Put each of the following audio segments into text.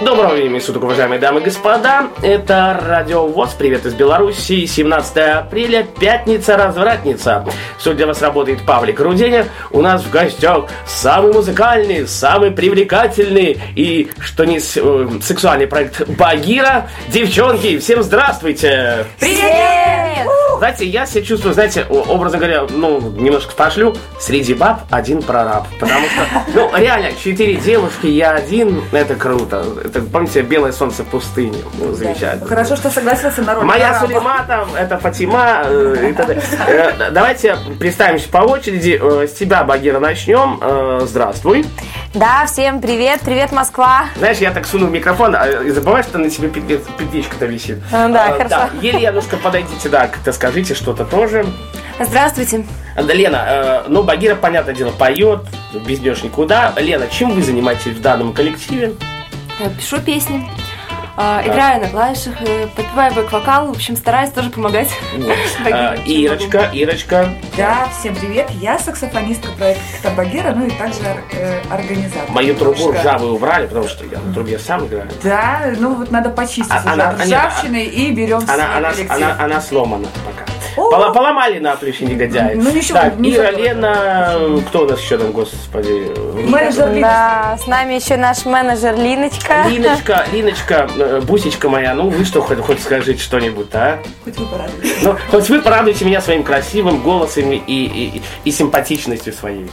Доброго времени суток, уважаемые дамы и господа. Это Радио ВОЗ. Привет из Беларуси. 17 апреля, пятница, развратница. Сегодня для вас работает Павлик Руденя. У нас в гостях самый музыкальный, самый привлекательный и, что не э, сексуальный проект Багира. Девчонки, всем здравствуйте! Привет! Знаете, я себя чувствую, знаете, образно говоря, ну, немножко пошлю, среди баб один прораб. Потому что, ну, реально, четыре девушки, я один, это круто. Это, помните, белое солнце в пустыне. Ну, замечательно. Хорошо, что согласился на роль Моя. Сулейма там, это Фатима. э, и так далее. Э, Давайте представимся по очереди. Э, С тебя, Багира, начнем. Здравствуй. Да, всем привет, привет, Москва. Знаешь, я так суну в микрофон, а, и забываешь, что на тебе петличка-то висит. Да, хорошо. Еленушка, подойдите, да, как-то скажите что-то тоже. Здравствуйте. Лена, ну, Багира, понятное дело, поет, без нее никуда. Лена, чем вы занимаетесь в данном коллективе? Пишу песни, а, играю на клавишах, э, подпеваю бэк-вокал, в общем, стараюсь тоже помогать. Э, Ирочка, Ирочка. Да, всем привет. Я саксофонистка проекта Багира, ну и также э, организатор. Мою трубу ржавую убрали, потому что я на трубе сам играю. Да, ну вот надо почистить А- а, ржавчины и берем она сломана пока. Пола- поломали на плечи негодяи. Ну, ничего, Так, не Ира. Лена, кто у нас еще там, господи? Менеджер Лина. Да, с нами еще наш менеджер Линочка. Линочка, Линочка, э, бусечка моя, ну вы что, хоть, хоть скажите что-нибудь, а? Хоть вы порадуетесь. Ну, хоть вы порадуете меня своим красивым голосом и, и, и симпатичностью своей.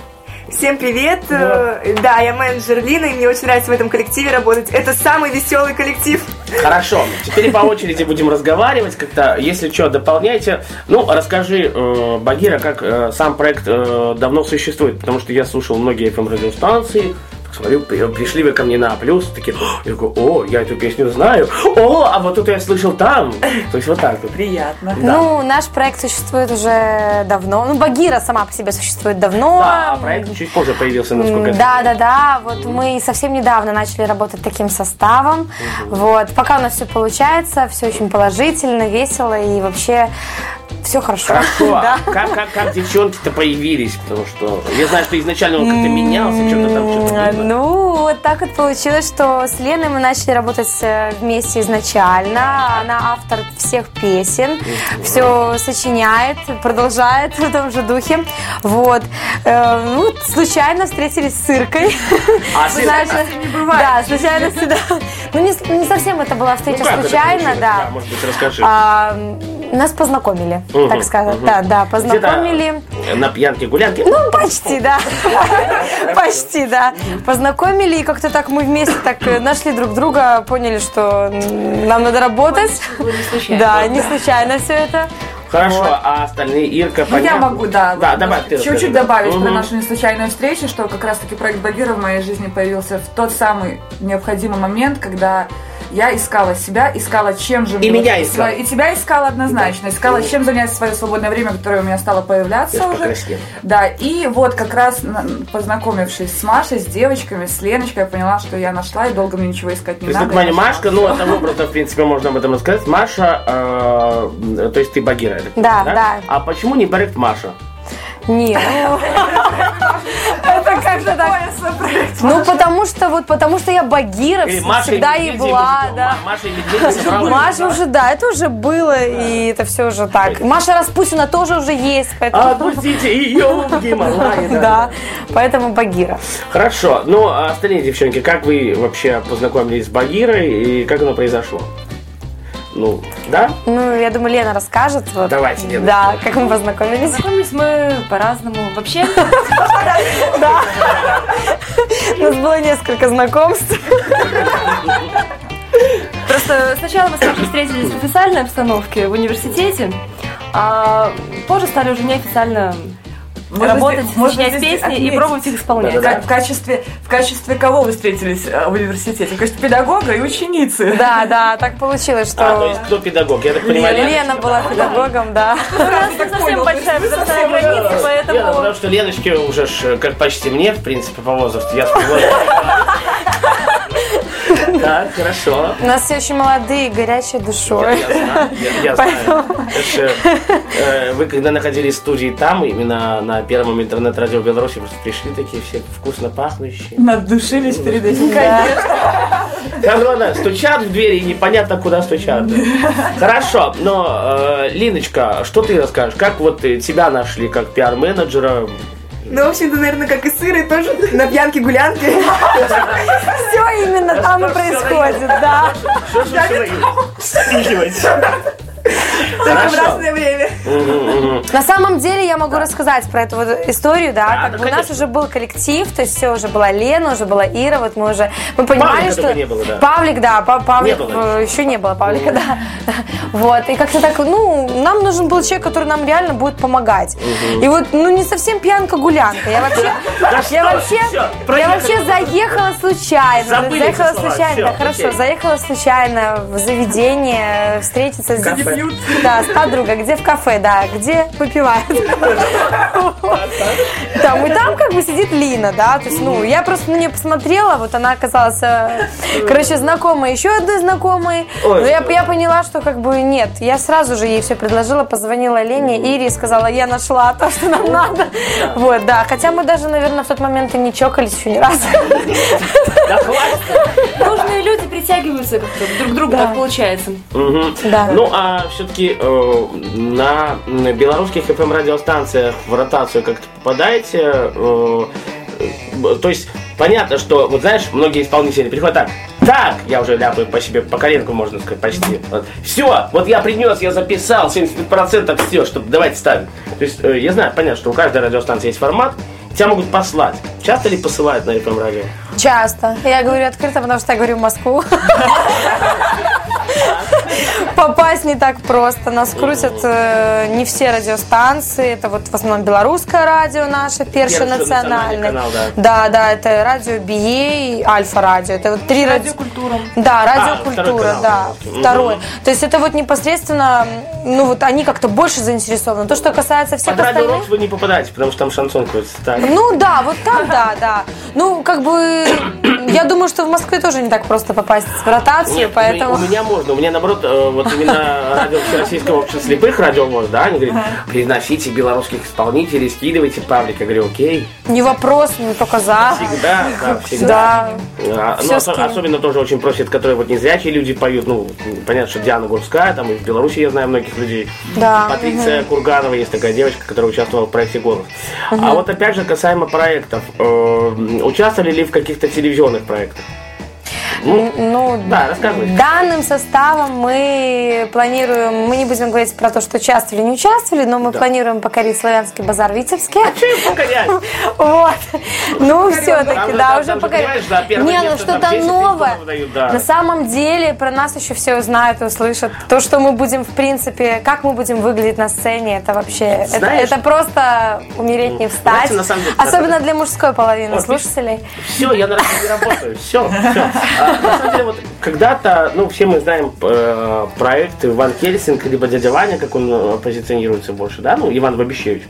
Всем привет! Э, Да, я менеджер Лина, и мне очень нравится в этом коллективе работать. Это самый веселый коллектив. Хорошо, теперь по очереди будем разговаривать как-то. Если что, дополняйте. Ну, расскажи, э, Багира, как э, сам проект э, давно существует, потому что я слушал многие FM-радиостанции, смотрю, при- пришли вы ко мне на плюс, такие, «О!» я говорю, о, я эту песню знаю, о, а вот это я слышал там. То есть вот так вот. Приятно. Да. Ну, наш проект существует уже давно. Ну, Багира сама по себе существует давно. Да, проект чуть позже появился, насколько я Да, да, да. Вот мы совсем недавно начали работать таким составом. Вот. Пока у нас все получается, все очень положительно, весело и вообще все хорошо. Хорошо, а Да. как, как, как девчонки-то появились? Потому что я знаю, что изначально он как-то менялся, что-то там, что-то было. Ну, вот так вот получилось, что с Леной мы начали работать э, вместе изначально. Она автор всех песен, все сочиняет, продолжает в том же духе. Вот. Э, Ну, случайно встретились с Иркой. А с Иркой- не бывает. Да, случайно всегда. Ну, не, совсем это была встреча Ну, случайно, да. Может быть, расскажи. Нас познакомили, Мгм, так сказать. мгм. Да, да, Где-то познакомили. На пьянке-гулянке. Ну, почти, да. Почти, да. Познакомили, и как-то так мы вместе так э, нашли друг друга, поняли, что нам надо работать. Да, не случайно все это. Хорошо, а остальные Ирка, Ну, я понятно? могу, да, Да, вот, добавь чуть-чуть добавить про Мгм. нашу неслучайную встречу, что как раз-таки проект Багира в моей жизни появился в тот самый необходимый момент, когда я искала себя, искала чем же... И мне меня искала. сво- И тебя искала однозначно. Искала, чем занять свое свободное время, которое у меня стало появляться Я уже. Да, и вот как раз на- познакомившись с Машей, с девочками, с Леночкой, я поняла, что я нашла, и долго мне ничего искать То не есть, надо. понимаю, Я нашла Машка, ну, это образно, в принципе, можно об этом рассказать. Маша, э, то есть ты Багира, Да, понимаю, да. А почему не проект Маша? Нет, ну, это как-то так. Ну, потому что, вот, потому что я Багира всегда и была, да. Ма- Маша и уже, да, это уже было, и это все уже так. Маша Распутина тоже уже есть, поэтому... Отпустите ее в. Да, поэтому Багира. Хорошо, ну, а остальные девчонки, как вы вообще познакомились с Багирой и как оно произошло? Ну, да? Ну, я думаю, Лена расскажет. Вот. Давайте, Лена. Да, как мы познакомились. Познакомились мы по-разному. Вообще, У нас было несколько знакомств. просто сначала мы с Машей встретились в официальной обстановке в университете, а позже стали уже неофициально Можно работать, здесь- можно сочинять песни и пробовать их исполнять. Да-да-да. В качестве, в качестве кого вы встретились э, в университете? В качестве педагога и ученицы. Да, да, так получилось, А, то что есть кто педагог? Я так понимаю, Лена? Лена была педагогом, да. У нас не совсем большая возрастная граница, Лена, поэтому... потому что Леночке уже ж, как почти мне, в принципе, по возрасту, я с Так, хорошо. У нас все очень молодые, горячие душой. Я знаю, я- я знаю. Это ж, э, Вы когда находились в студии там, именно на первом интернет-радио Беларуси, просто пришли такие все вкусно пахнущие. Надушились перед этим. Как ладно, стучат в двери и непонятно, куда стучат. Хорошо, но, э, Линочка, что ты расскажешь? Как вот э, тебя нашли как пиар-менеджера? Ну, в общем-то, наверное, как и сыры, тоже на пьянке-гулянке. Все именно там и происходит, да. Что же вы? Только в разное время. На самом деле я могу рассказать про эту вот историю, да, как бы у нас уже был коллектив, то есть все уже была Лена, уже была Ира, вот мы уже мы понимали, что. Павлик, да, Па- Павлик э, еще не было Павлика, да, вот и как-то так, ну нам нужен был человек, который нам реально будет помогать, и вот ну не совсем пьянка гулянка, я вообще, я вообще, я вообще заехала случайно, заехала случайно, да, хорошо, заехала случайно в заведение встретиться с да, с подругой, где в кафе, да, где попивают. Там, и там как бы сидит Лина, да, то есть, ну, я просто на нее посмотрела, вот она оказалась, э, короче, знакомая еще одной знакомой, Ой. но я, я поняла, что как бы нет, я сразу же ей все предложила, позвонила Лене, Ире и сказала, я нашла то, что нам надо, вот, да, хотя мы даже, наверное, в тот момент и не чокались еще ни разу. Нужные люди притягиваются как-то друг к другу, так получается. Да. Ну, а все-таки на м, белорусских FM-радиостанциях в ротацию как-то попадаете? э, э, то есть, понятно, что, вот знаешь, многие исполнители приходят так, так, я уже ляпаю по себе, по коленку, можно сказать, почти. Все, вот я принес, я записал, 75% все, чтобы давайте ставить. То есть, э, я знаю, понятно, что у каждой радиостанции есть формат, тебя могут послать. Часто ли посылают на FM-радио? Часто. Я говорю открыто, потому что я говорю в Москву. Попасть не так просто. Нас крутят э, не все радиостанции. Это вот в основном белорусское радио наше, Перший национальный да. Да, это радио BA и Альфа радио. Это вот три радио. Радиокультура. Да, А, радиокультура, да, второй. То есть это вот непосредственно, ну вот они как-то больше заинтересованы. То, что касается всех остальных. Вы не попадаете, потому что там шансон крутится. Ну да, вот там да, да. Ну, как бы, я думаю, что в Москве тоже не так просто попасть в ротацию, Нет, поэтому... у меня можно. У меня, наоборот, вот именно радио Всероссийского общества слепых, радиовоз, да, они говорят, приносите белорусских исполнителей, скидывайте Павлик. Я говорю, окей, Не вопрос, не только за. всегда, да, всегда. Да. А, ну, особенно тоже очень просят, которые вот незрячие люди поют. Ну, понятно, что Диана Гурская, там и в Беларуси я знаю многих людей. Да, Патриция Курганова есть такая девочка, которая участвовала в проекте «Голос». А вот опять же, касаемо проектов. э, участвовали ли в каких-то телевизионных проектах? Ну, Ну, да, рассказывай. данным составом мы планируем, мы не будем говорить про то, что участвовали, не участвовали, но мы Да. планируем покорить славянский базар в Витебске. Что им покорять? Вот. Ну, все-таки, да, уже первое Не, ну что-то 10 новое. На самом деле про нас еще все узнают и услышат. То, что мы будем, в принципе, как мы будем выглядеть на сцене, это вообще, это, просто умереть не встать. Самом деле- Особенно для мужской половины слушателей. Все, я на радио не работаю. Все, все. на самом деле, вот когда-то, ну, все мы знаем э, проекты Ван Хельсинг, либо дядя Ваня, как он э, позиционируется больше, да, ну, Иван Бабищевич.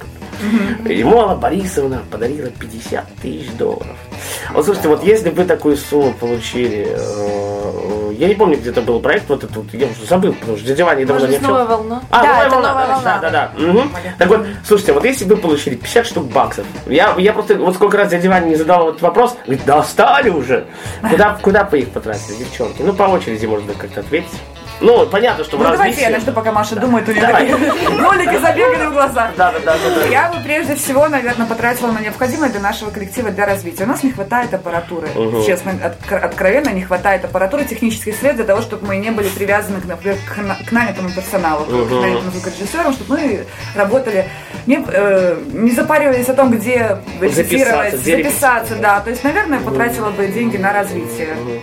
Ему Алла Борисовна подарила 50 тысяч долларов. Вот слушайте, вот если бы такую сумму получили, э, я не помню, где это был проект, вот этот, вот, я уже забыл, потому что дядя Ваня давно Может, не новая общался. волна? А, Да, новая это волна, новая да, волна. Да, да, да. Мгм. Так вот, слушайте, вот если бы вы получили 50 штук баксов, я, я просто, вот сколько раз дядя Ваня не задал этот вопрос, говорит, достали уже. Куда, куда бы их потратили, девчонки? Ну, по очереди можно как-то ответить. Ну, понятно, что в Ну, давайте развитии... я начну, пока Маша думает, у нее ролики забегали в глазах. Да, да, да, да. Я бы прежде всего, наверное, потратила на необходимое для нашего коллектива для развития. У нас не хватает аппаратуры. Мгм. Честно, отк- откровенно не хватает аппаратуры, технических средств для того, чтобы мы не были привязаны, к, например, к, к нанятому персоналу, к Мгм. нанятому звукорежиссерам, чтобы мы работали, не, э, не запаривались о том, где репетировать, где записаться, да. То есть, наверное, потратила бы деньги на развитие. Вот.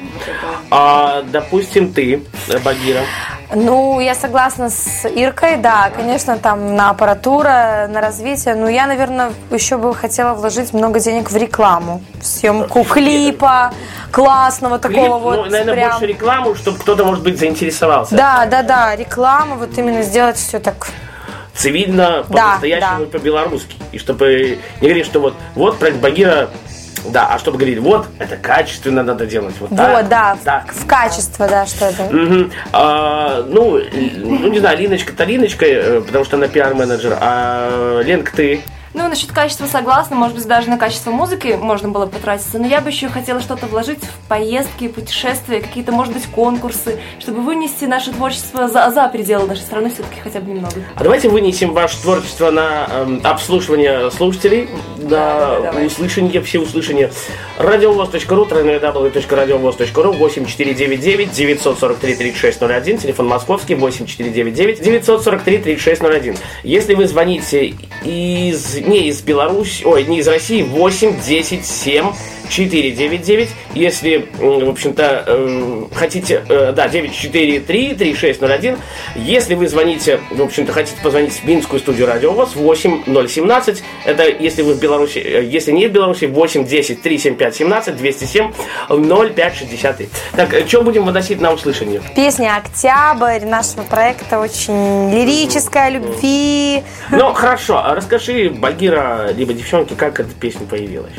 А, допустим, ты, э, Багира, Ну, я согласна с Иркой, да, конечно, там на аппаратура, на развитие. Но я, наверное, еще бы хотела вложить много денег в рекламу, в съемку клипа классного такого клип, вот. ну, наверное, прям. больше рекламу, чтобы кто-то, может быть, заинтересовался. Да, да, да, реклама, вот именно сделать все так. Цивильно, Да, по-настоящему да. и по-белорусски. И чтобы не говорить, что вот, вот проект Багира Да, а чтобы говорили, вот, это качественно надо делать. Вот, Вот, так, да, в- так. в качество, да, что это. Мгм. А, ну, ну, не знаю, Линочка-то Линочка, э, потому что она пиар-менеджер, а Ленка, ты? Ну, насчет качества согласна, может быть, даже на качество музыки можно было бы потратиться, но я бы еще хотела что-то вложить в поездки, путешествия, какие-то, может быть, конкурсы, чтобы вынести наше творчество за, за пределы нашей страны все-таки хотя бы немного. А давайте вынесем ваше творчество на эм, обслуживание слушателей, на да, услышание, все услышания. Радиовоз.ру, www.radiovoz.ru, 8499 943 3601, телефон московский 8499 943 3601. Если вы звоните из, не из Беларуси, ой, не из России, 8 10 7 499. Если, в общем-то, э, хотите, э, да, 943 3601. Если вы звоните, в общем-то, хотите позвонить в Минскую студию Радио ВОЗ 8017. Это если вы в Беларуси, э, если не в Беларуси, 8 10 375 17 207 05 63. Так, что будем выносить на услышание? Песня «Октябрь» нашего проекта очень лирическая, любви. Ну, хорошо, а расскажи, Багира, либо девчонки, как эта песня появилась.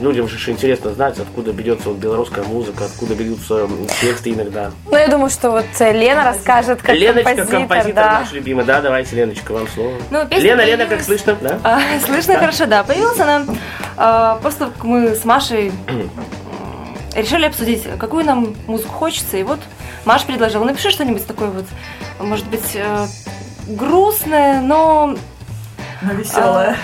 Ну, людям же интересно знать, откуда берется вот белорусская музыка, откуда берутся тексты иногда. Ну, я думаю, что вот э, Лена расскажет, как Леночка, композитор, композитор, да. наш любимый, да, давайте, Леночка, вам слово. Ну, песня Лена, Лена, как слышно, да? А, слышно хорошо, да. Появилась она а, просто как мы с Машей решили обсудить, какую нам музыку хочется. И вот Маша предложила, напиши что-нибудь такое вот, может быть, э, грустное, но Но веселая.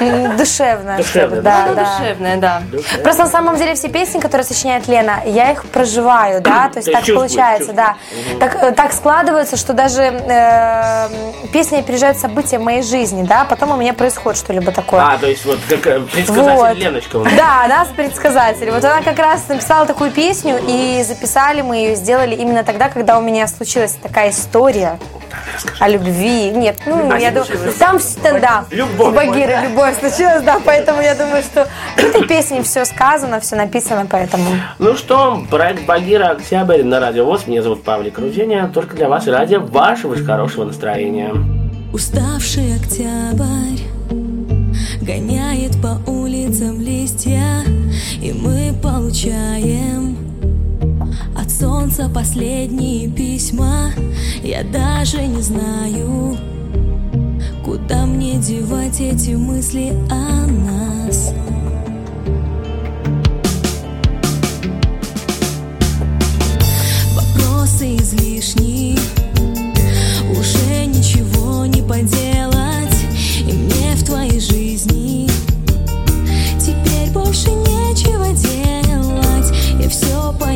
М, Душевная. Душевная, чтобы, да, ну, да. душевное, да. Просто на самом деле все песни, которые сочиняет Лена, я их проживаю, да, то есть так получается, да. Так, э, так складывается, что даже э, песни опережают события моей жизни, да, потом у меня происходит что-либо такое. А, то есть вот как э, предсказатель Вот. Леночка. у нас. Да, она предсказатель. Вот она как раз написала такую песню, и записали мы ее, сделали именно тогда, когда у меня случилась такая история о любви. Нет, ну, я думаю, там да, Любовь. у Багиры любовь случилась, да, поэтому я думаю, что в этой песне все сказано, все написано, поэтому... Ну что, проект Багира Октябрь на Радио ВОЗ. Меня зовут Павлик Руденя. Только для вас и ради вашего же хорошего настроения. Уставший октябрь гоняет по улицам листья, и мы получаем солнца последние письма. Я даже не знаю, куда мне девать эти мысли о нас. Вопросы излишни, уже ничего не поделать И мне в твоей жизни Теперь больше нечего делать Я все понимаю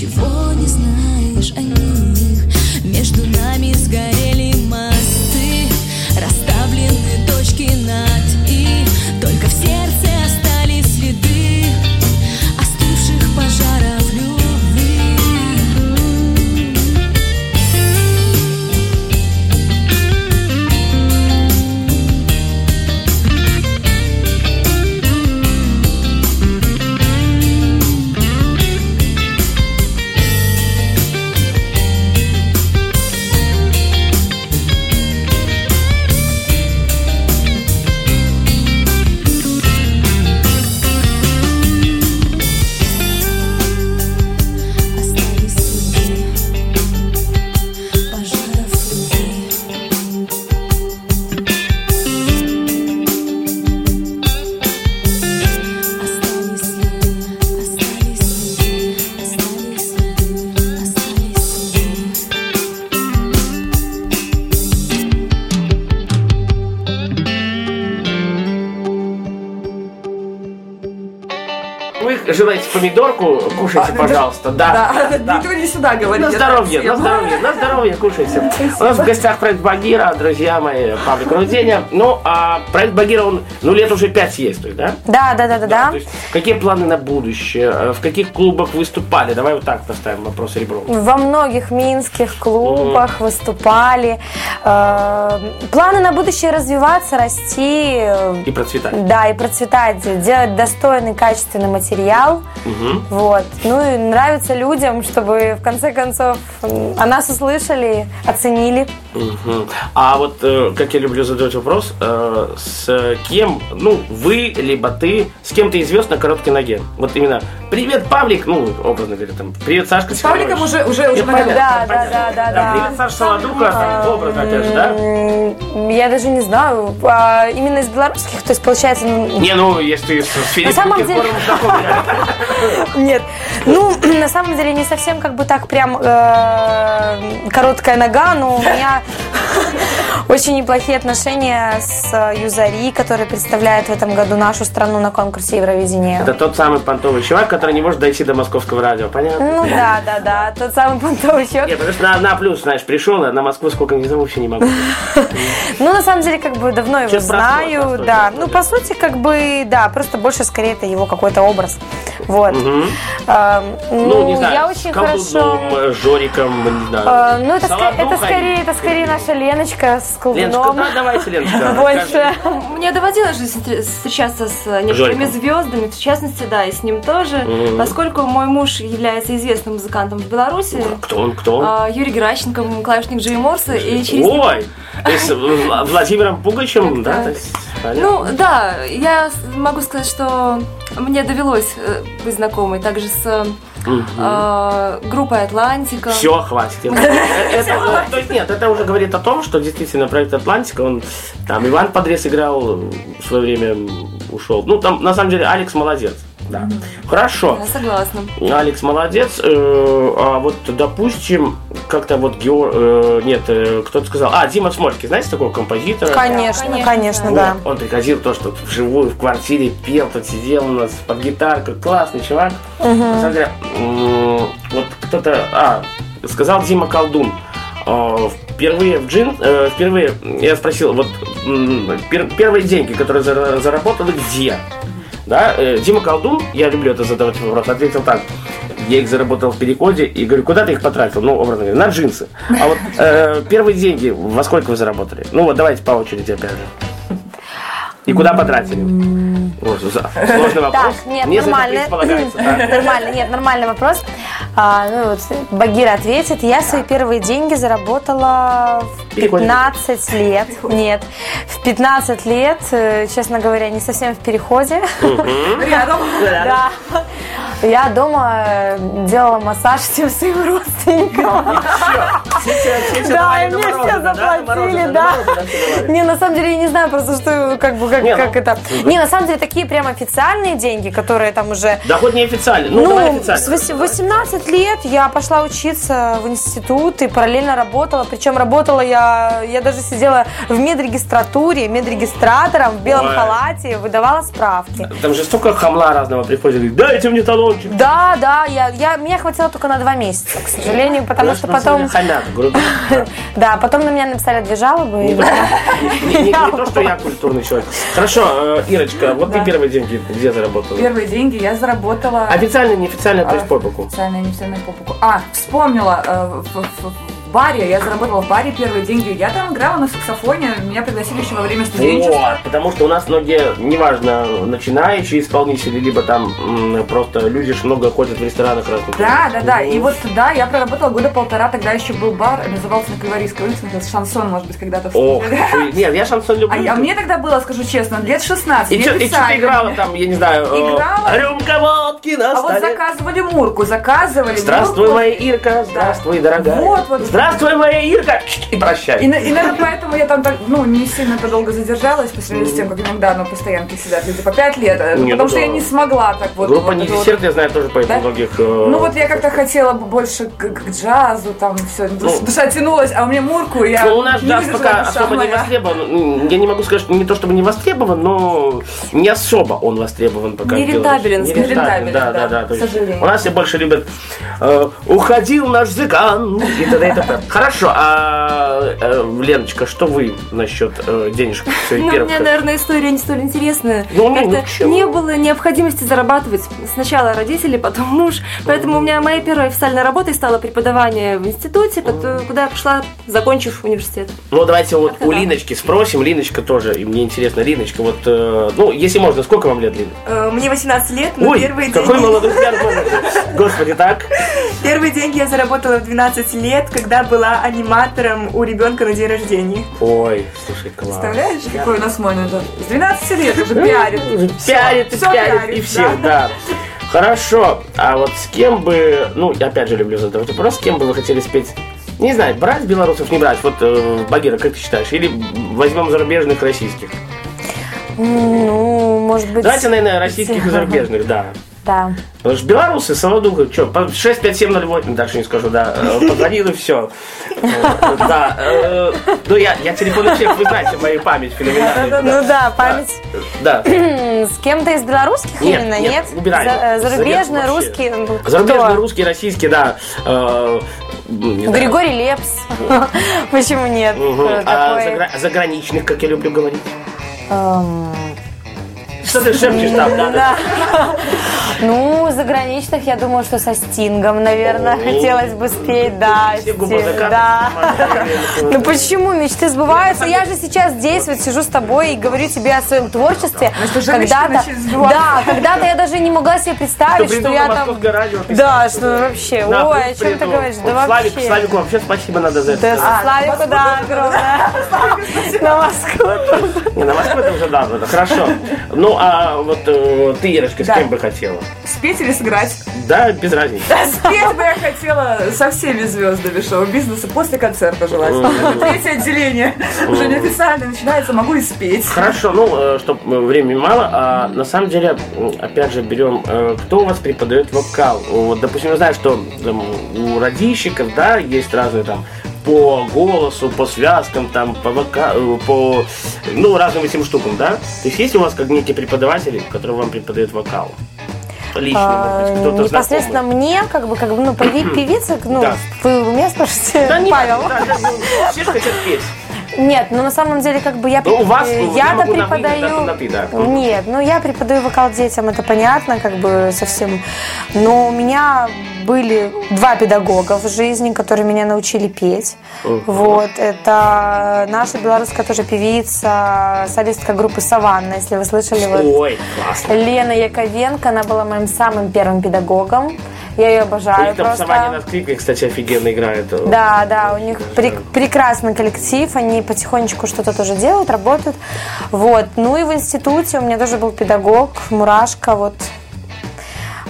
Ничего не помидорку, кушайте, А, пожалуйста. Да, Да, да. никто не сюда говорит. На здоровье, на здоровье, на здоровье, кушайте. У нас в гостях проект Багира, друзья мои, Павлик Руденя. Ну, а проект Багира, он, ну, лет уже пять есть, то есть, да? Да, да, да, да, да. Какие планы на будущее? Э, В каких клубах выступали? Давай вот так поставим вопрос ребром. Во многих минских клубах выступали. Э, Планы на будущее развиваться, расти. И процветать. Да, и процветать, делать достойный, качественный материал. Мгм. Вот. Ну и нравится людям, чтобы в конце концов о нас услышали, оценили. Мгм. А вот, э, как я люблю задавать вопрос, э, с кем, ну, вы, либо ты, с кем ты извест на короткой ноге? Вот именно, привет, Павлик, ну, образно говоря, там, привет, Сашка С Павликом уже, уже, уже понятно, Да, да, понятно. да, да, да. Привет, Саша Солодуха, там, образно, опять же, да? Я даже не знаю. А, Именно из белорусских, то есть получается... Не, ну, если ты с Филиппом самом деле- Киркоровым знаком, реально. Нет. Ну, на самом деле не совсем как бы так прям э, короткая нога, но у меня очень неплохие отношения с э, Юзари, который представляет в этом году нашу страну на конкурсе Евровидения. Это тот самый понтовый чувак, который не может дойти до московского радио, понятно? Ну да, да, да, тот самый понтовый чувак. Нет, потому что на, на плюс, знаешь, пришел, а на Москву сколько не зову, вообще не могу. Ну, на самом деле, как бы давно его знаю, да. Ну, по сути, как бы, да, просто больше скорее это его какой-то образ. Вот. А, Ну, не знаю, я очень хорошо... э, Жориком, не знаю. А, ну, это, скорее, это скорее наша Леночка с Леночка, колдуном. да, давайте, Леночка. Больше. Мне доводилось же встр- встречаться с некоторыми Жориком. звездами, в частности, да, и с ним тоже, поскольку мой муж является известным музыкантом в Беларуси. Кто он, кто он? а, Юрий Геращенко, клавишник Джей Морса, и через Ой, то есть Вла- Владимиром Пугачем, да? Понятно. Ну, да, я могу сказать, что мне довелось э, быть знакомой также с э, группой Атлантика. Все, хватит. Это, есть нет, это уже говорит о том, что действительно проект Атлантика, он там Иван Подрез играл, в свое время ушел. Ну, там на самом деле Алекс молодец. Да. Хорошо. Я согласна. Алекс молодец. Э, А вот, допустим, как-то вот Геор... э, Нет, э, кто-то сказал... А, Дима Смольский, знаете такого композитора? Конечно, конечно, конечно, Вот, да. Он приходил то, что вживую в квартире пел, тут сидел у нас под гитарку, классный чувак. На самом деле, м, вот кто-то, а, сказал Дима Колдун. Впервые в джин, э, впервые я спросил, вот пер- первые деньги, которые зара- заработал, где? Да, э, Дима Колдун, я люблю это задавать вопрос, ответил так. Я их заработал в переходе и говорю, куда ты их потратил? Ну, образно говоря, на джинсы. А вот э, первые деньги, во сколько вы заработали? Ну вот давайте по очереди опять же. И куда потратили? За- сложный вопрос. Так, нет, это нормально. Нормально, нет, нормальный вопрос. А, ну, вот, Багира ответит. Я свои первые деньги заработала в Переходе. 15 лет. Нет, в 15 лет, э, честно говоря, не совсем в переходе. Рядом. Да. Я дома э, делала массаж всем своим родственникам. Да, и мне все заплатили, да. Не, на самом деле я не знаю просто, что как бы как, Не, ну, как это. Не, на самом деле такие прям официальные деньги, которые там уже. Да хоть не официально. Ну, давай Ну, с вось- 18 лет я пошла учиться в институт и параллельно работала. Причем работала я, я даже сидела в медрегистратуре, медрегистратором в белом Ой. халате, выдавала справки. Там же столько хамла разного приходит. говорит, Дайте мне талончик. Да, да, я, я, меня хватило только на два месяца, к сожалению, потому что потом... Хамят, грубо. Да, потом на меня написали две жалобы. не то, что я культурный человек. Хорошо, э, Ирочка, вот ты первые деньги где заработала? Первые деньги я заработала... Официально, неофициально, то есть по боку. Официально, неофициально по боку. А, вспомнила, э, в, в- в баре, я заработала в баре первые деньги. Я там играла на саксофоне, меня пригласили еще во время студенчества. Вот, потому что у нас многие, неважно, начинающие исполнители, либо там м, просто люди ж много ходят в ресторанах разных. Да, да, да. И вот да, я проработала года полтора, тогда еще был бар, назывался на Кальварийской улице, назывался Шансон, может быть, когда-то Ох, нет, я шансон А, люблю. я- а мне тогда было, скажу честно, лет 16, И что ты играла там, я не знаю, э, Играла. рюмка водки на А вот заказывали Мурку, заказывали Здравствуй, моя Ирка, здравствуй, дорогая. Вот, вот, Здравствуй, моя Ирка! И прощай. И, и, наверное, поэтому я там так, ну, не сильно долго задержалась по сравнению с тем, как иногда на постоянке сидят люди по пять лет. э, Не, потому ну что да. я не смогла так вот. Группа вот не это вот- я знаю, тоже поет Да? многих... э, Ну вот я как-то хотела бы больше к, к джазу, там все, душа тянулась, а у меня мурку, я Ну, у нас не джаз пока особо не моя. востребован. Ну, Я не могу сказать, что не то чтобы не востребован, но не особо он востребован пока. в Нерентабелен, Беларуси. скажем. Нерентабелен, да, да, да, да. к сожалению. У нас все больше любят э, «Уходил наш зыган» и т.д. и т.п. Хорошо, а э, Леночка, что вы насчет э, денежек Ну, у меня, наверное, история не столь интересная. Ну, Как-то ничего. не было необходимости зарабатывать. Сначала родители, потом муж. Поэтому у меня моей первой официальной работой стало преподавание в институте, куда я пошла, закончив университет. Ну, давайте вот Как-то у. Линочки спросим. Линочка тоже, и мне интересно, Линочка, вот, э, ну, если можно, сколько вам лет, Лин? Э, Мне 18 лет, но Ой, первые, какой деньги, молодой пьян Господи, так? первые деньги я заработала в 12 лет, когда была аниматором у ребенка на день рождения. Ой, слушай, класс. Представляешь, какой у нас Моня, да? С 12 лет уже пиарит. Уже Пиарит, и пиарит, пиарит, и всех, да. Хорошо, а вот с кем бы, ну, я опять же люблю задавать вопрос, с кем бы вы хотели спеть? Не знаю, брать белорусов, не брать. Вот, э, Багира, как ты считаешь? Или возьмем зарубежных, российских? Ну, может быть... Давайте, наверное, российских и зарубежных, да. Да. Потому что белорусы, Солодуха, что, 65708, дальше не скажу, да, э, позвонил и все. Да, э, ну я, я телефонный человек, вы знаете, мою память феноменальную. Ну да, память. Да. С кем-то из белорусских именно, нет, нет? убираем. За- Зарубежный, Зарубеж- русский. ну, Зарубежный, кто? русский, российский, да. Э. Григорий Лепс. Почему нет? А заграничных, как я люблю говорить. Что ты шепчешь там, да? Да. Ну, заграничных, я думаю, что со Стингом, наверное, хотелось бы спеть, да. Да. Ну почему? Мечты сбываются. Я же сейчас здесь вот сижу с тобой и говорю тебе о своем творчестве. мечты Когда-то, да, когда-то я даже не могла себе представить, что я там... Да, что вообще, ой, о чем ты говоришь? Да вообще. Славику вообще спасибо надо за это. Да, сказать. Славику, да, огромное. На Москву. Не, на Москву это уже да, хорошо. Ну, а вот э, ты, Ирочка, с Да. кем бы хотела? Спеть или сыграть? Да, без разницы. Спеть бы я хотела со всеми звездами шоу-бизнеса после концерта желательно. Третье отделение уже неофициально начинается, могу и спеть. Хорошо, ну, чтобы времени мало, а на самом деле, опять же, берем, э, кто у вас преподает вокал? Вот, допустим, я знаю, что там, у радищиков, да, есть разные там по голосу, по связкам, там, по вока... э, по, ну, разным этим штукам, да? То есть есть у вас как некие преподаватели, которые вам преподают вокал? Лично, А, может быть, кто-то Непосредственно знакомый? мне, как бы, как бы, ну, певи- певица, ну, Да. вы у меня спрашиваете, Да нет, Павел? да, да, ну, все же хотят петь. Нет, ну на самом деле как бы я Ну, у вас, ну, я-то вы, преподаю. да, на ты, да. Нет, ну я преподаю вокал детям, это понятно, как бы совсем. Но у меня были два педагога в жизни, которые меня научили петь. Вот, это наша белорусская тоже певица, солистка группы Саванна, если вы слышали. Вот. Ой, классно. Лена Яковенко, она была моим самым первым педагогом. Я ее У обожаю них там просто. Саванин на скрипке, кстати, офигенно играет. Да, да, у них прек- прекрасный коллектив, они потихонечку что-то тоже делают, работают. Вот. Ну и в институте у меня тоже был педагог, Мурашка, вот.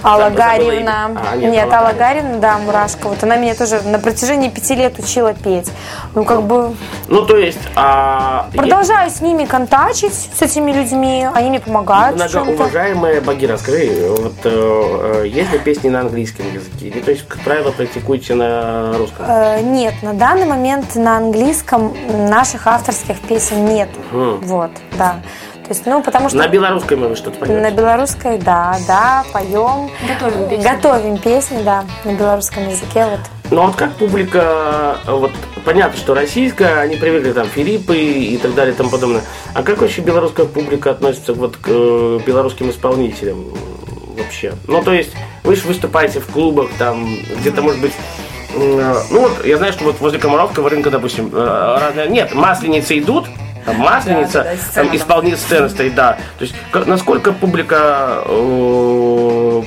Алла. Гарьевна. А, нет, нет, Алла Гарьевна, да, Мурашка. Вот она меня тоже на протяжении пяти лет учила петь. Ну, как бы Ну, то есть, а, продолжаю с ними контачить, с этими людьми, они мне помогают. Многоуважаемая Багира, скажи, вот э, э, есть ли песни на английском языке? Или, то есть, как правило, практикуете на русском? Э, Нет, на данный момент на английском наших авторских песен нет. Мгм. Вот, да. Есть, ну, потому что На белорусском вы что-то на поете? белорусской, да, да, поем. Готовим песни. Готовим песни, да, на белорусском языке. Вот. Ну, вот как публика, э, вот понятно, что российская, они привыкли там Филиппы и так далее и тому подобное. А как вообще белорусская публика относится вот к э, белорусским исполнителям вообще? Ну, то есть, вы же выступаете в клубах, там, где-то, может быть, э, ну вот, я знаю, что вот возле Комаровского рынка, допустим, э, разные- нет, масленицы идут, там масленица, Да, да, сцена там исполнитель сцены стоит, да. То есть, насколько публика э,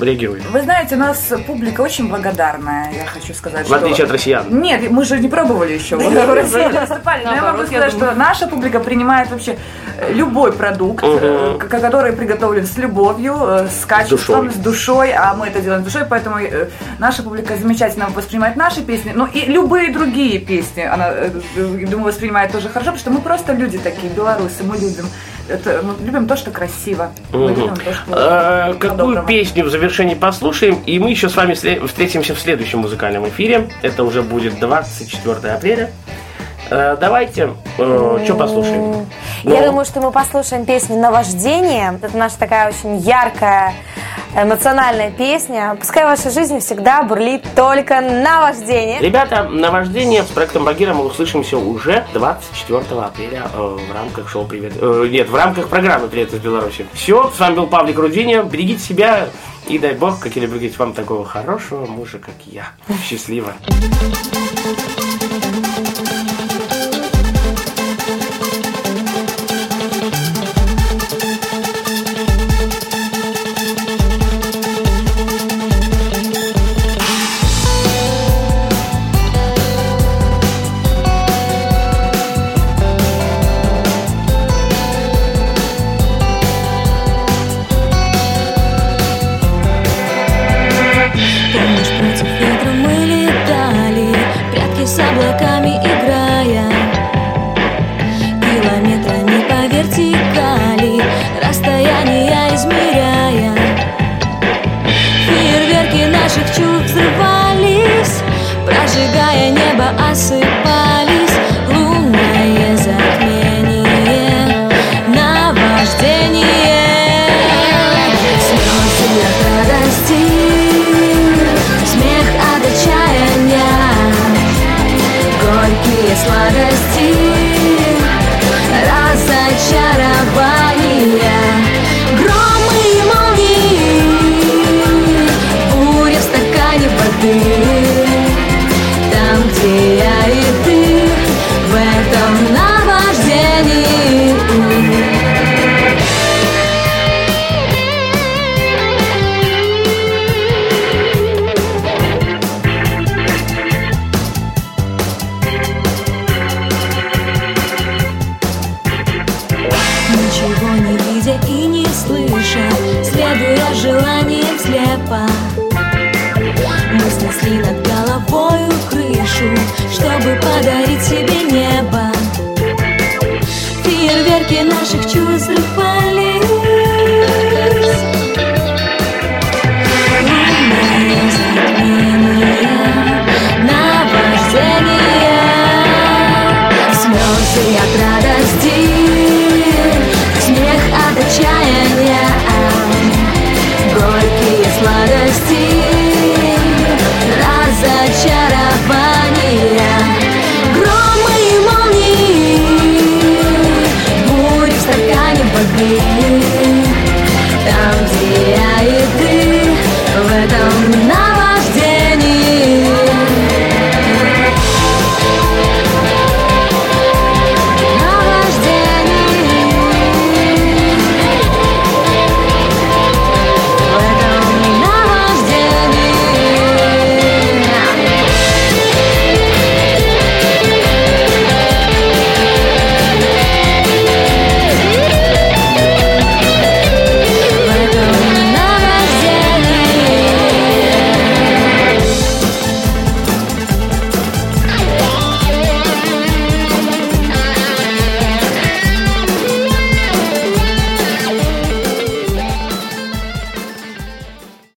реагирует? Вы знаете, у нас публика очень благодарная, я хочу сказать. В отличие от россиян. Нет, мы же не пробовали еще в России не выступали. Но я могу сказать, что наша публика принимает вообще э, любой продукт, э, который приготовлен с любовью, э, с качеством, с душой, а мы это делаем с душой, поэтому наша публика замечательно воспринимает наши песни, ну и любые другие песни она, думаю, воспринимает тоже хорошо, потому что мы просто люди такие, белорусы, мы любим. Это, мы любим то, что красиво. Мы любим то, что Э, Какую песню в завершении послушаем, и мы еще с вами встретимся в следующем музыкальном эфире. Это уже будет 24 апреля. Э, Давайте, что послушаем? Я Ну, думаю, что мы послушаем песню «Наваждение». Это наша такая очень яркая, эмоциональная песня. Пускай ваша жизнь всегда бурлит только наваждение. Ребята, наваждение с проектом Багира мы услышимся уже 24 апреля э, в рамках шоу «Привет». э, нет, в рамках программы «Привет из Беларуси». Все, с вами был Павлик Рудиня. Берегите себя и дай бог, как люблю говорить, вам такого хорошего мужа, как я. Счастливо. Помнишь,